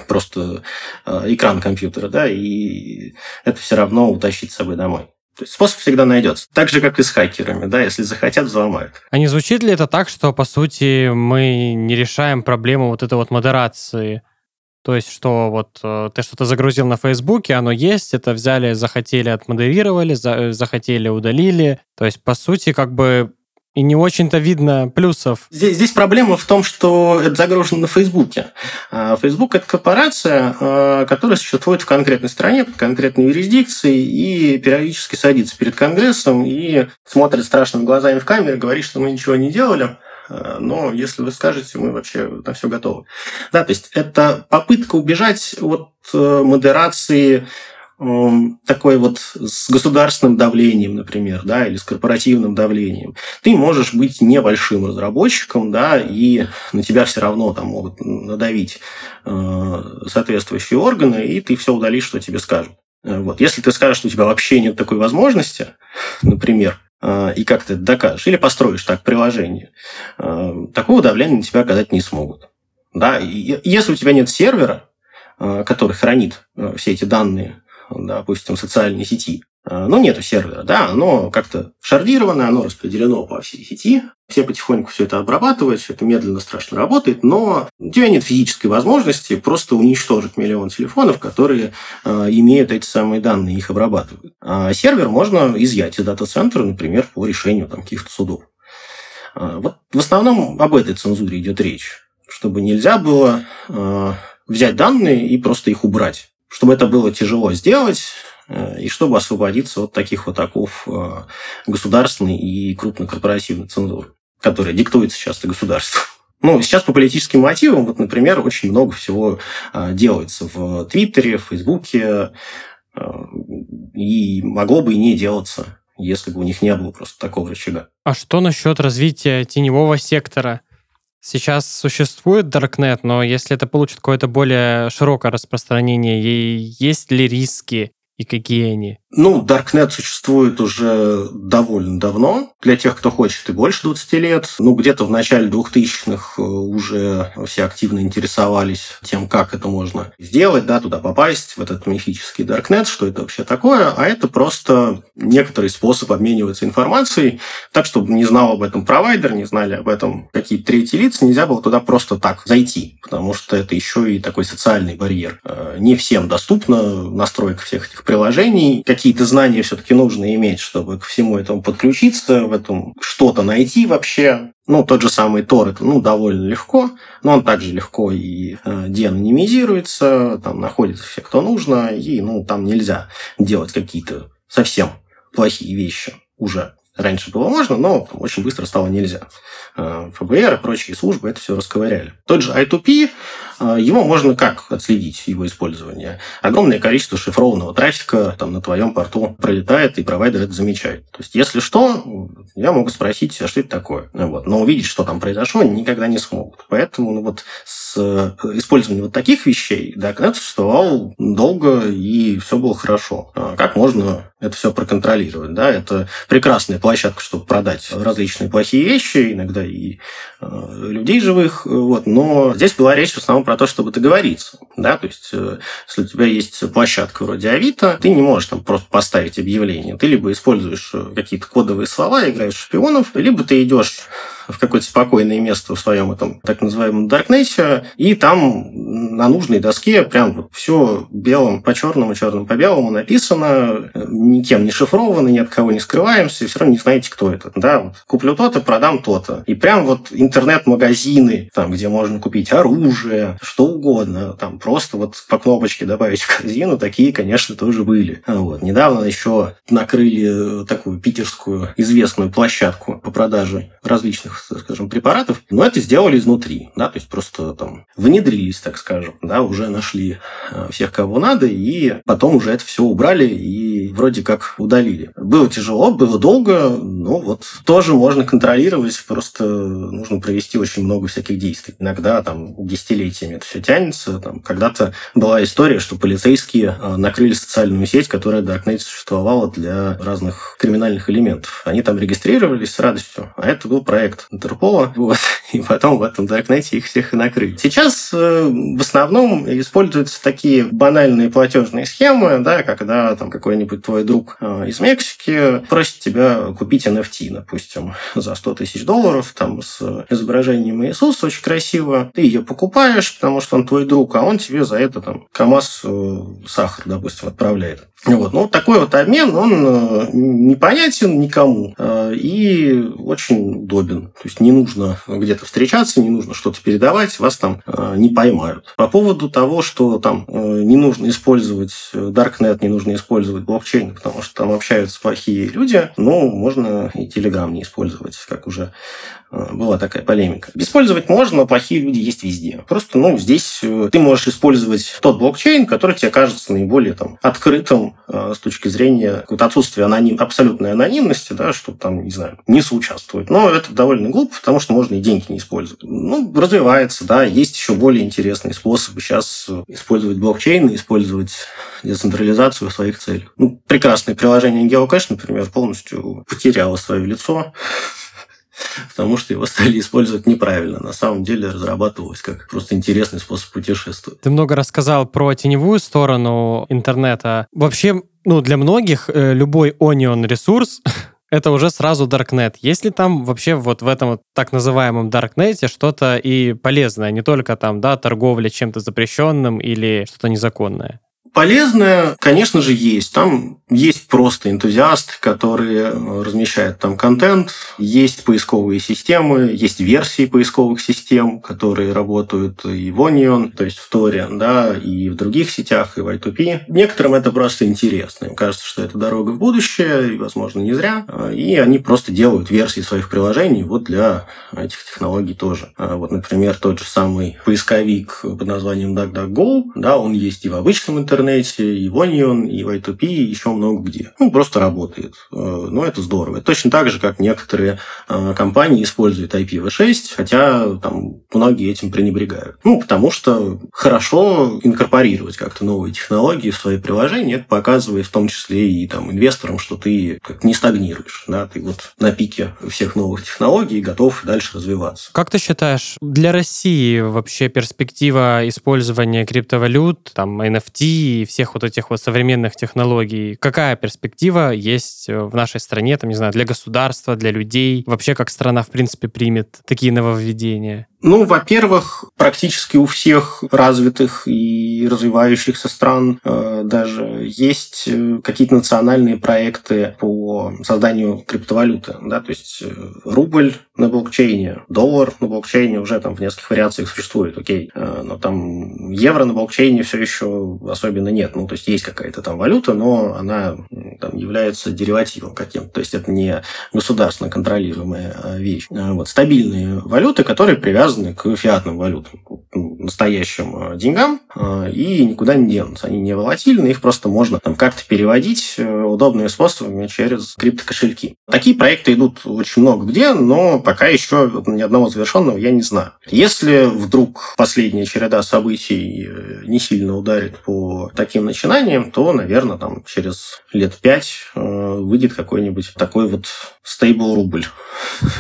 просто э, экран компьютера, да, и это все равно утащить с собой домой. То есть способ всегда найдется. Так же, как и с хакерами, да, если захотят, взломают. А не звучит ли это так, что, по сути, мы не решаем проблему вот этой вот модерации? То есть, что вот э, ты что-то загрузил на Фейсбуке, оно есть, это взяли, захотели, отмодерировали, за, захотели, удалили. То есть, по сути, как бы и не очень-то видно плюсов. Здесь, здесь проблема в том, что это загружено на Фейсбуке. А Фейсбук – это корпорация, а, которая существует в конкретной стране, под конкретной юрисдикцией, и периодически садится перед Конгрессом и смотрит страшными глазами в камеру, говорит, что мы ничего не делали, а, но если вы скажете, мы вообще на все готовы. Да, то есть это попытка убежать от э, модерации такой вот с государственным давлением, например, да, или с корпоративным давлением. Ты можешь быть небольшим разработчиком, да, и на тебя все равно там могут надавить э, соответствующие органы, и ты все удалишь, что тебе скажут. Э, вот. Если ты скажешь, что у тебя вообще нет такой возможности, например, э, и как ты это докажешь, или построишь так приложение, такого давления на тебя оказать не смогут. Да? И если у тебя нет сервера, который хранит все эти данные допустим, социальной сети, А, ну, нету сервера, да, оно как-то шардировано, оно распределено по всей сети, все потихоньку все это обрабатывают, все это медленно, страшно работает, но у тебя нет физической возможности просто уничтожить миллион телефонов, которые э, имеют эти самые данные, их обрабатывают. А сервер можно изъять из дата-центра, например, по решению там, каких-то судов. А, вот в основном об этой цензуре идет речь, чтобы нельзя было э, взять данные и просто их убрать. Чтобы это было тяжело сделать, Э, и чтобы освободиться от таких вот оков э, государственной и крупнокорпоративной цензуры, которая диктуется часто государством. Ну, сейчас по политическим мотивам, вот, например, очень много всего э, делается в Твиттере, в Фейсбуке, и могло бы и не делаться, если бы у них не было просто такого рычага. А что насчет развития теневого сектора? Сейчас существует Darknet, но если это получит какое-то более широкое распространение, есть ли риски и какие они? Ну, Darknet существует уже довольно давно. Для тех, кто хочет и больше 20 лет. Ну, где-то в начале 2000-х э, уже все активно интересовались тем, как это можно сделать, да, туда попасть, в этот мифический Darknet, что это вообще такое. А это просто некоторый способ обмениваться информацией, так, чтобы не знал об этом провайдер, не знали об этом какие-то третьи лица, нельзя было туда просто так зайти, потому что это еще и такой социальный барьер. Э, не всем доступна настройка всех этих приложений, какие какие-то знания все-таки нужно иметь, чтобы к всему этому подключиться, в этом что-то найти вообще. Ну, тот же самый Tor, это ну, довольно легко, но он также легко и э, деанонимизируется, там находится все, кто нужно, и ну, там нельзя делать какие-то совсем плохие вещи уже. Раньше было можно, но очень быстро стало нельзя. Э, ФБР и прочие службы это все расковыряли. Тот же I2P, э, его можно как отследить, его использование? Огромное количество шифрованного трафика там на твоем порту пролетает, и провайдер это замечает. То есть, если что, я могу спросить, а что это такое? Вот. Но увидеть, что там произошло, никогда не смогут. Поэтому ну, вот с э, использованием вот таких вещей Darknet существовал долго, и все было хорошо. А как можно это все проконтролировать? Да? Это прекрасная площадка, чтобы продать различные плохие вещи, иногда и э, людей живых. Вот. Но здесь была речь в основном про то, чтобы договориться. Да? То есть, э, если у тебя есть площадка вроде Авито, ты не можешь там просто поставить объявление. Ты либо используешь э, какие-то кодовые слова, играешь в шпионов, либо ты идешь в какое-то спокойное место в своем этом так называемом Даркнете, и там на нужной доске прям все белым по черному, черным по белому написано, никем не шифровано, ни от кого не скрываемся, и все равно не знаете, кто это. Да, вот куплю то-то, продам то-то. И прям вот интернет-магазины, там, где можно купить оружие, что угодно, там просто вот по кнопочке добавить в корзину, такие, конечно, тоже были. Вот. Недавно еще накрыли такую питерскую известную площадку по продаже различных скажем, препаратов, но это сделали изнутри, да, то есть просто там внедрились, так скажем, да, уже нашли э, всех, кого надо, и потом уже это все убрали и вроде как удалили. Было тяжело, было долго, но вот тоже можно контролировать, просто нужно провести очень много всяких действий. Иногда там десятилетиями это все тянется. Там, когда-то была история, что полицейские э, накрыли социальную сеть, которая до Darknet существовала для разных криминальных элементов. Они там регистрировались с радостью, а это был проект Интерпола. Вот, <laughs> и потом в этом Даркнете их всех и накрыли. Сейчас э, в основном используются такие банальные платежные схемы, да, когда там какой-нибудь твой друг э, из Мексики просит тебя купить NFT, допустим, за 100 тысяч долларов, там, с изображением Иисуса, очень красиво. Ты ее покупаешь, потому что он твой друг, а он тебе за это там КАМАЗ э, сахар, допустим, отправляет. Вот. Ну, такой вот обмен, он непонятен никому и очень удобен. То есть не нужно где-то встречаться, не нужно что-то передавать, вас там э, не поймают. По поводу того, что там не нужно использовать Darknet, не нужно использовать блокчейн, потому что там общаются плохие люди, ну, можно и Telegram не использовать, как уже была такая полемика. Использовать можно, но плохие люди есть везде. Просто, ну, здесь ты можешь использовать тот блокчейн, который тебе кажется наиболее там открытым, Э, с точки зрения отсутствия аноним, абсолютной анонимности, да, что там, не знаю, не соучаствует. Но это довольно глупо, потому что можно и деньги не использовать. Ну, развивается, да, есть еще более интересные способы сейчас использовать блокчейн, использовать децентрализацию в своих целях. Ну, прекрасное приложение GeoCache, например, полностью потеряло свое лицо <laughs> потому что его стали использовать неправильно. На самом деле разрабатывалось как просто интересный способ путешествовать. Ты много рассказал про теневую сторону интернета. Вообще, ну, для многих э, любой Onion ресурс <laughs> это уже сразу Darknet. Есть ли там вообще вот в этом так называемом Darknet что-то и полезное, не только там, да, торговля чем-то запрещенным или что-то незаконное? Полезное, конечно же, есть. Там есть просто энтузиасты, которые э, размещают там контент, есть поисковые системы, есть версии поисковых систем, которые работают и в Onion, то есть в Торе, да, и в других сетях, и в I2P. Некоторым это просто интересно. Им кажется, что это дорога в будущее, и, возможно, не зря. И они просто делают версии своих приложений вот для этих технологий тоже. А вот, например, тот же самый поисковик под названием DuckDuckGo, да, он есть и в обычном интернете, и в Onion, и в I2P, и еще много где. Ну, просто работает. Э, ну, это здорово. Точно так же, как некоторые э, компании используют IPv6, хотя там многие этим пренебрегают. Ну, потому что хорошо инкорпорировать как-то новые технологии в свои приложения, это показывает в том числе и там инвесторам, что ты как не стагнируешь, да, ты вот на пике всех новых технологий готов дальше развиваться. Как ты считаешь, для России вообще перспектива использования криптовалют, там, NFT и всех вот этих вот современных технологий, какая перспектива есть э, в нашей стране, там, не знаю, для государства, для людей? Вообще, как страна, в принципе, примет такие нововведения? Ну, во-первых, практически у всех развитых и развивающихся стран э, даже есть э, какие-то национальные проекты по созданию криптовалюты. Да? То есть э, рубль на блокчейне, доллар на блокчейне уже там в нескольких вариациях существует, окей. Э, но там евро на блокчейне все еще особенно нет. Ну, то есть есть какая-то там валюта, но она там является деривативом каким-то. То есть это не государственно контролируемая э, вещь. Вот стабильные валюты, которые привязаны привязаны к фиатным валютам, настоящим э, деньгам, и никуда не денутся. Они не волатильны, их просто можно там как-то переводить э, удобными способами через криптокошельки. Такие проекты идут очень много где, но пока еще ни одного завершенного я не знаю. Если вдруг последняя череда событий не сильно ударит по таким начинаниям, то, наверное, там через лет пять выйдет какой-нибудь такой вот стейбл рубль,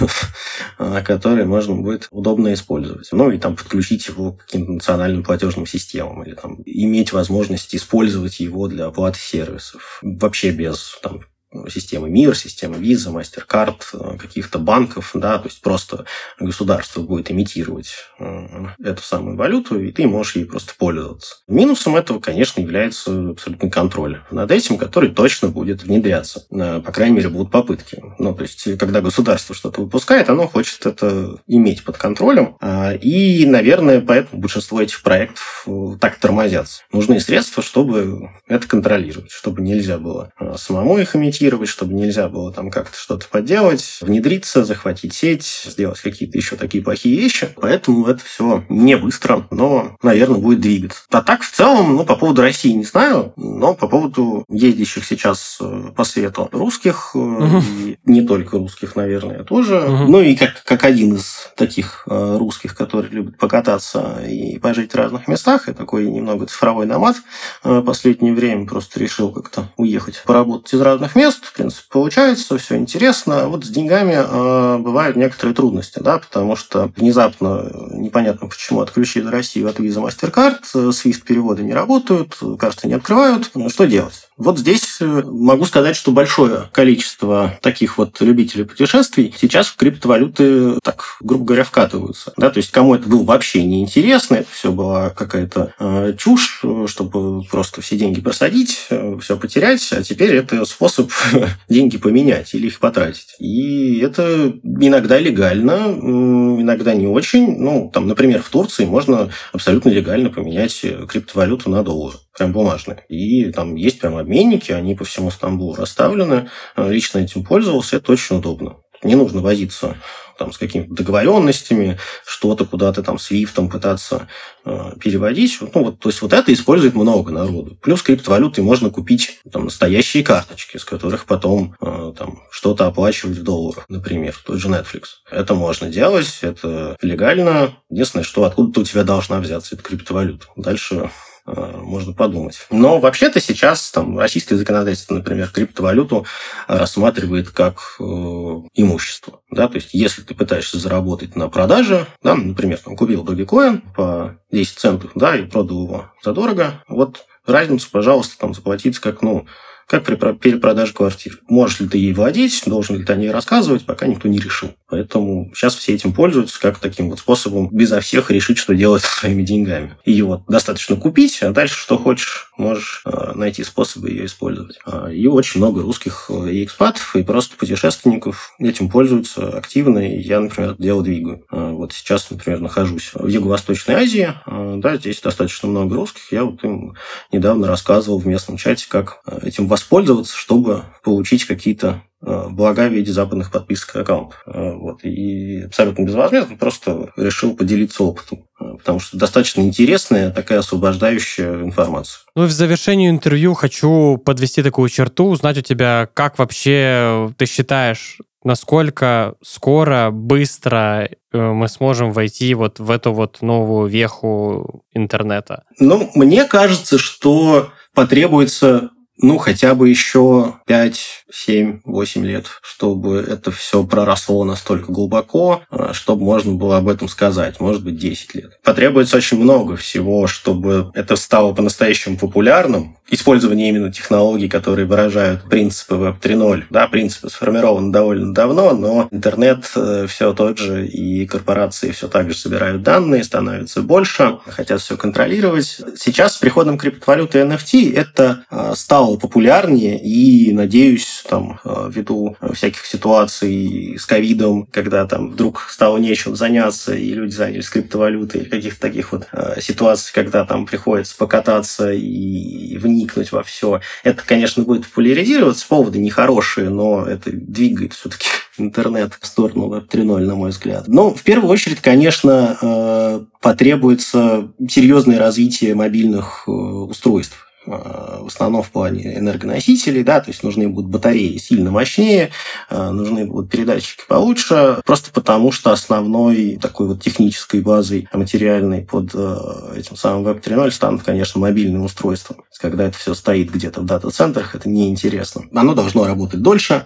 <laughs> который можно будет удобно использовать. Ну и там подключить его к каким-то национальным платежным системам или там иметь возможность использовать его для оплаты сервисов. Вообще без там, системы МИР, системы Visa, MasterCard, э, каких-то банков, да, то есть просто государство будет имитировать э, эту самую валюту, и ты можешь ей просто пользоваться. Минусом этого, конечно, является абсолютный контроль над этим, который точно будет внедряться. Э, по крайней мере, будут попытки. Ну, то есть, когда государство что-то выпускает, оно хочет это иметь под контролем, и, наверное, поэтому большинство этих проектов так тормозятся. Нужны средства, чтобы это контролировать, чтобы нельзя было самому их имитировать, тестировать, чтобы нельзя было там как-то что-то поделать, внедриться, захватить сеть, сделать какие-то еще такие плохие вещи. Поэтому это все не быстро, но, наверное, будет двигаться. А так, в целом, ну, по поводу России не знаю, но по поводу ездящих сейчас э, по свету русских, угу. и не только русских, наверное, тоже. Угу. Ну, и как, как один из таких э, русских, который любит покататься и пожить в разных местах, я такой немного цифровой номад в последнее время просто решил как-то уехать поработать из разных мест, мест, в принципе, получается, все интересно. Вот с деньгами э, бывают некоторые трудности, да, потому что внезапно непонятно почему отключили Россию от Visa MasterCard, SWIFT-переводы не работают, карты не открывают. Что делать? Вот здесь э, могу сказать, что большое количество таких вот любителей путешествий сейчас в криптовалюты, так, грубо говоря, вкатываются. Да? То есть, кому это было вообще неинтересно, это все была какая-то э, чушь, чтобы просто все деньги просадить, э, все потерять, а теперь это способ <laughs> деньги поменять или их потратить. И это иногда легально, иногда не очень. Ну, там, например, в Турции можно абсолютно легально поменять криптовалюту на доллар прям бумажные. И там есть прям обменники, они по всему Стамбулу расставлены. Э, лично этим пользовался, это очень удобно. Не нужно возиться там, с какими-то договоренностями, что-то куда-то там с лифтом пытаться э, переводить. Ну, вот, то есть вот это использует много народу. Плюс криптовалюты можно купить там, настоящие карточки, с которых потом э, там, что-то оплачивать в долларах, например, тот же Netflix. Это можно делать, это легально. Единственное, что откуда-то у тебя должна взяться эта криптовалюта. Дальше можно подумать. Но вообще-то сейчас там российское законодательство, например, криптовалюту рассматривает как э, имущество. Да? То есть, если ты пытаешься заработать на продаже, да, например, там, купил Dogecoin по 10 центов, да, и продал его задорого, вот разницу, пожалуйста, там заплатить как, ну, как при перепродаже квартир. Можешь ли ты ей владеть, должен ли ты о ней рассказывать, пока никто не решил. Поэтому сейчас все этим пользуются как таким вот способом безо всех решить, что делать со своими деньгами. Ее вот достаточно купить, а дальше что хочешь, можешь э, найти способы ее использовать. А, и очень много русских э, и экспатов, и просто путешественников этим пользуются активно. И я, например, дело двигаю. А, вот сейчас, например, нахожусь в Юго-Восточной Азии. А, да, здесь достаточно много русских. Я вот им недавно рассказывал в местном чате, как э, этим воспользоваться, чтобы получить какие-то э, блага в виде западных подписок аккаунтов. Э, вот. И абсолютно безвозмездно просто решил поделиться опытом, э, потому что достаточно интересная такая освобождающая информация. Ну и в завершении интервью хочу подвести такую черту, узнать у тебя, как вообще ты считаешь, насколько скоро, быстро мы сможем войти вот в эту вот новую веху интернета? Ну, мне кажется, что потребуется ну, хотя бы еще 5, 7, 8 лет, чтобы это все проросло настолько глубоко, а, чтобы можно было об этом сказать. Может быть, 10 лет. Потребуется очень много всего, чтобы это стало по-настоящему популярным. Использование именно технологий, которые выражают принципы Web 3.0. Да, принципы сформированы довольно давно, но интернет э, все тот же, и корпорации все так же собирают данные, становится больше, хотят все контролировать. Сейчас с приходом криптовалюты NFT это а, стало стало популярнее, и, надеюсь, там, э, ввиду всяких ситуаций с ковидом, когда там вдруг стало нечем заняться, и люди занялись криптовалютой, или каких-то таких вот э, ситуаций, когда там приходится покататься и вникнуть во все. Это, конечно, будет популяризироваться, поводы нехорошие, но это двигает все-таки <laughs> интернет в сторону Web 3.0, на мой взгляд. Но в первую очередь, конечно, э, потребуется серьезное развитие мобильных устройств в основном в плане энергоносителей, да, то есть нужны будут батареи сильно мощнее, э, нужны будут передатчики получше, просто потому что основной такой вот технической базой материальной под э, этим самым Web 3.0 станут, конечно, мобильные устройства. Когда это все стоит где-то в дата-центрах, это неинтересно. Оно должно работать дольше,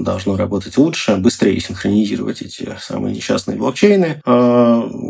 должно работать лучше, быстрее синхронизировать эти самые несчастные блокчейны,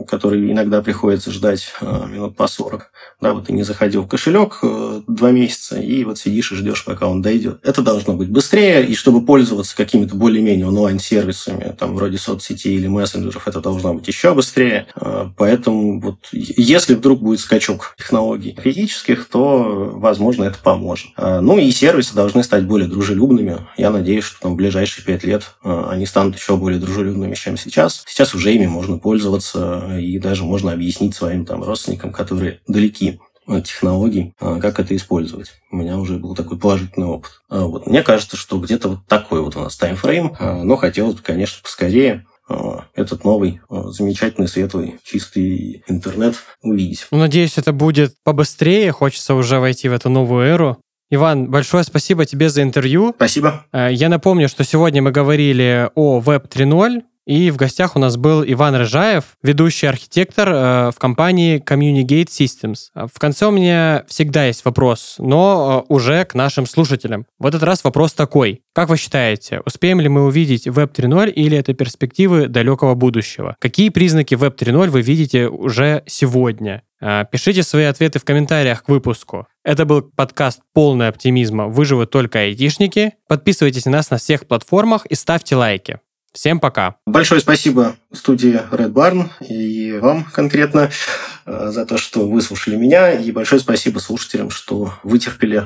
которые иногда приходится ждать минут по 40. Да, вот ты не заходил в кошелек, два месяца, и вот сидишь и ждешь, пока он дойдет. Это должно быть быстрее, и чтобы пользоваться какими-то более-менее онлайн-сервисами, там, вроде соцсетей или мессенджеров, это должно быть еще быстрее. А, поэтому вот если вдруг будет скачок технологий физических, то, возможно, это поможет. А, ну и сервисы должны стать более дружелюбными. Я надеюсь, что там в ближайшие пять лет а, они станут еще более дружелюбными, чем сейчас. Сейчас уже ими можно пользоваться, и даже можно объяснить своим там родственникам, которые далеки технологий, а, как это использовать. У меня уже был такой положительный опыт. А, вот. Мне кажется, что где-то вот такой вот у нас таймфрейм, а, но хотелось бы, конечно, поскорее этот новый, замечательный, светлый, чистый интернет увидеть. Ну, надеюсь, это будет побыстрее. Хочется уже войти в эту новую эру. Иван, большое спасибо тебе за интервью. Спасибо. Я напомню, что сегодня мы говорили о Web 3.0, и в гостях у нас был Иван Рыжаев, ведущий архитектор э, в компании Communicate Systems. В конце у меня всегда есть вопрос, но э, уже к нашим слушателям. В этот раз вопрос такой. Как вы считаете, успеем ли мы увидеть Web 3.0 или это перспективы далекого будущего? Какие признаки Web 3.0 вы видите уже сегодня? Э, пишите свои ответы в комментариях к выпуску. Это был подкаст «Полный оптимизма. Выживут только айтишники». Подписывайтесь на нас на всех платформах и ставьте лайки. Всем пока. Большое спасибо студии Red Barn и вам конкретно э, за то, что выслушали меня. И большое спасибо слушателям, что вытерпели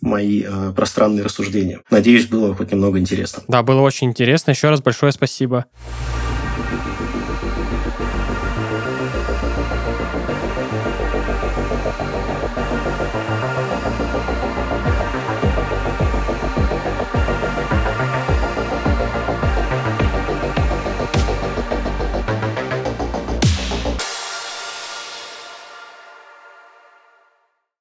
мои э, пространные рассуждения. Надеюсь, было хоть немного интересно. Да, было очень интересно. Еще раз большое спасибо.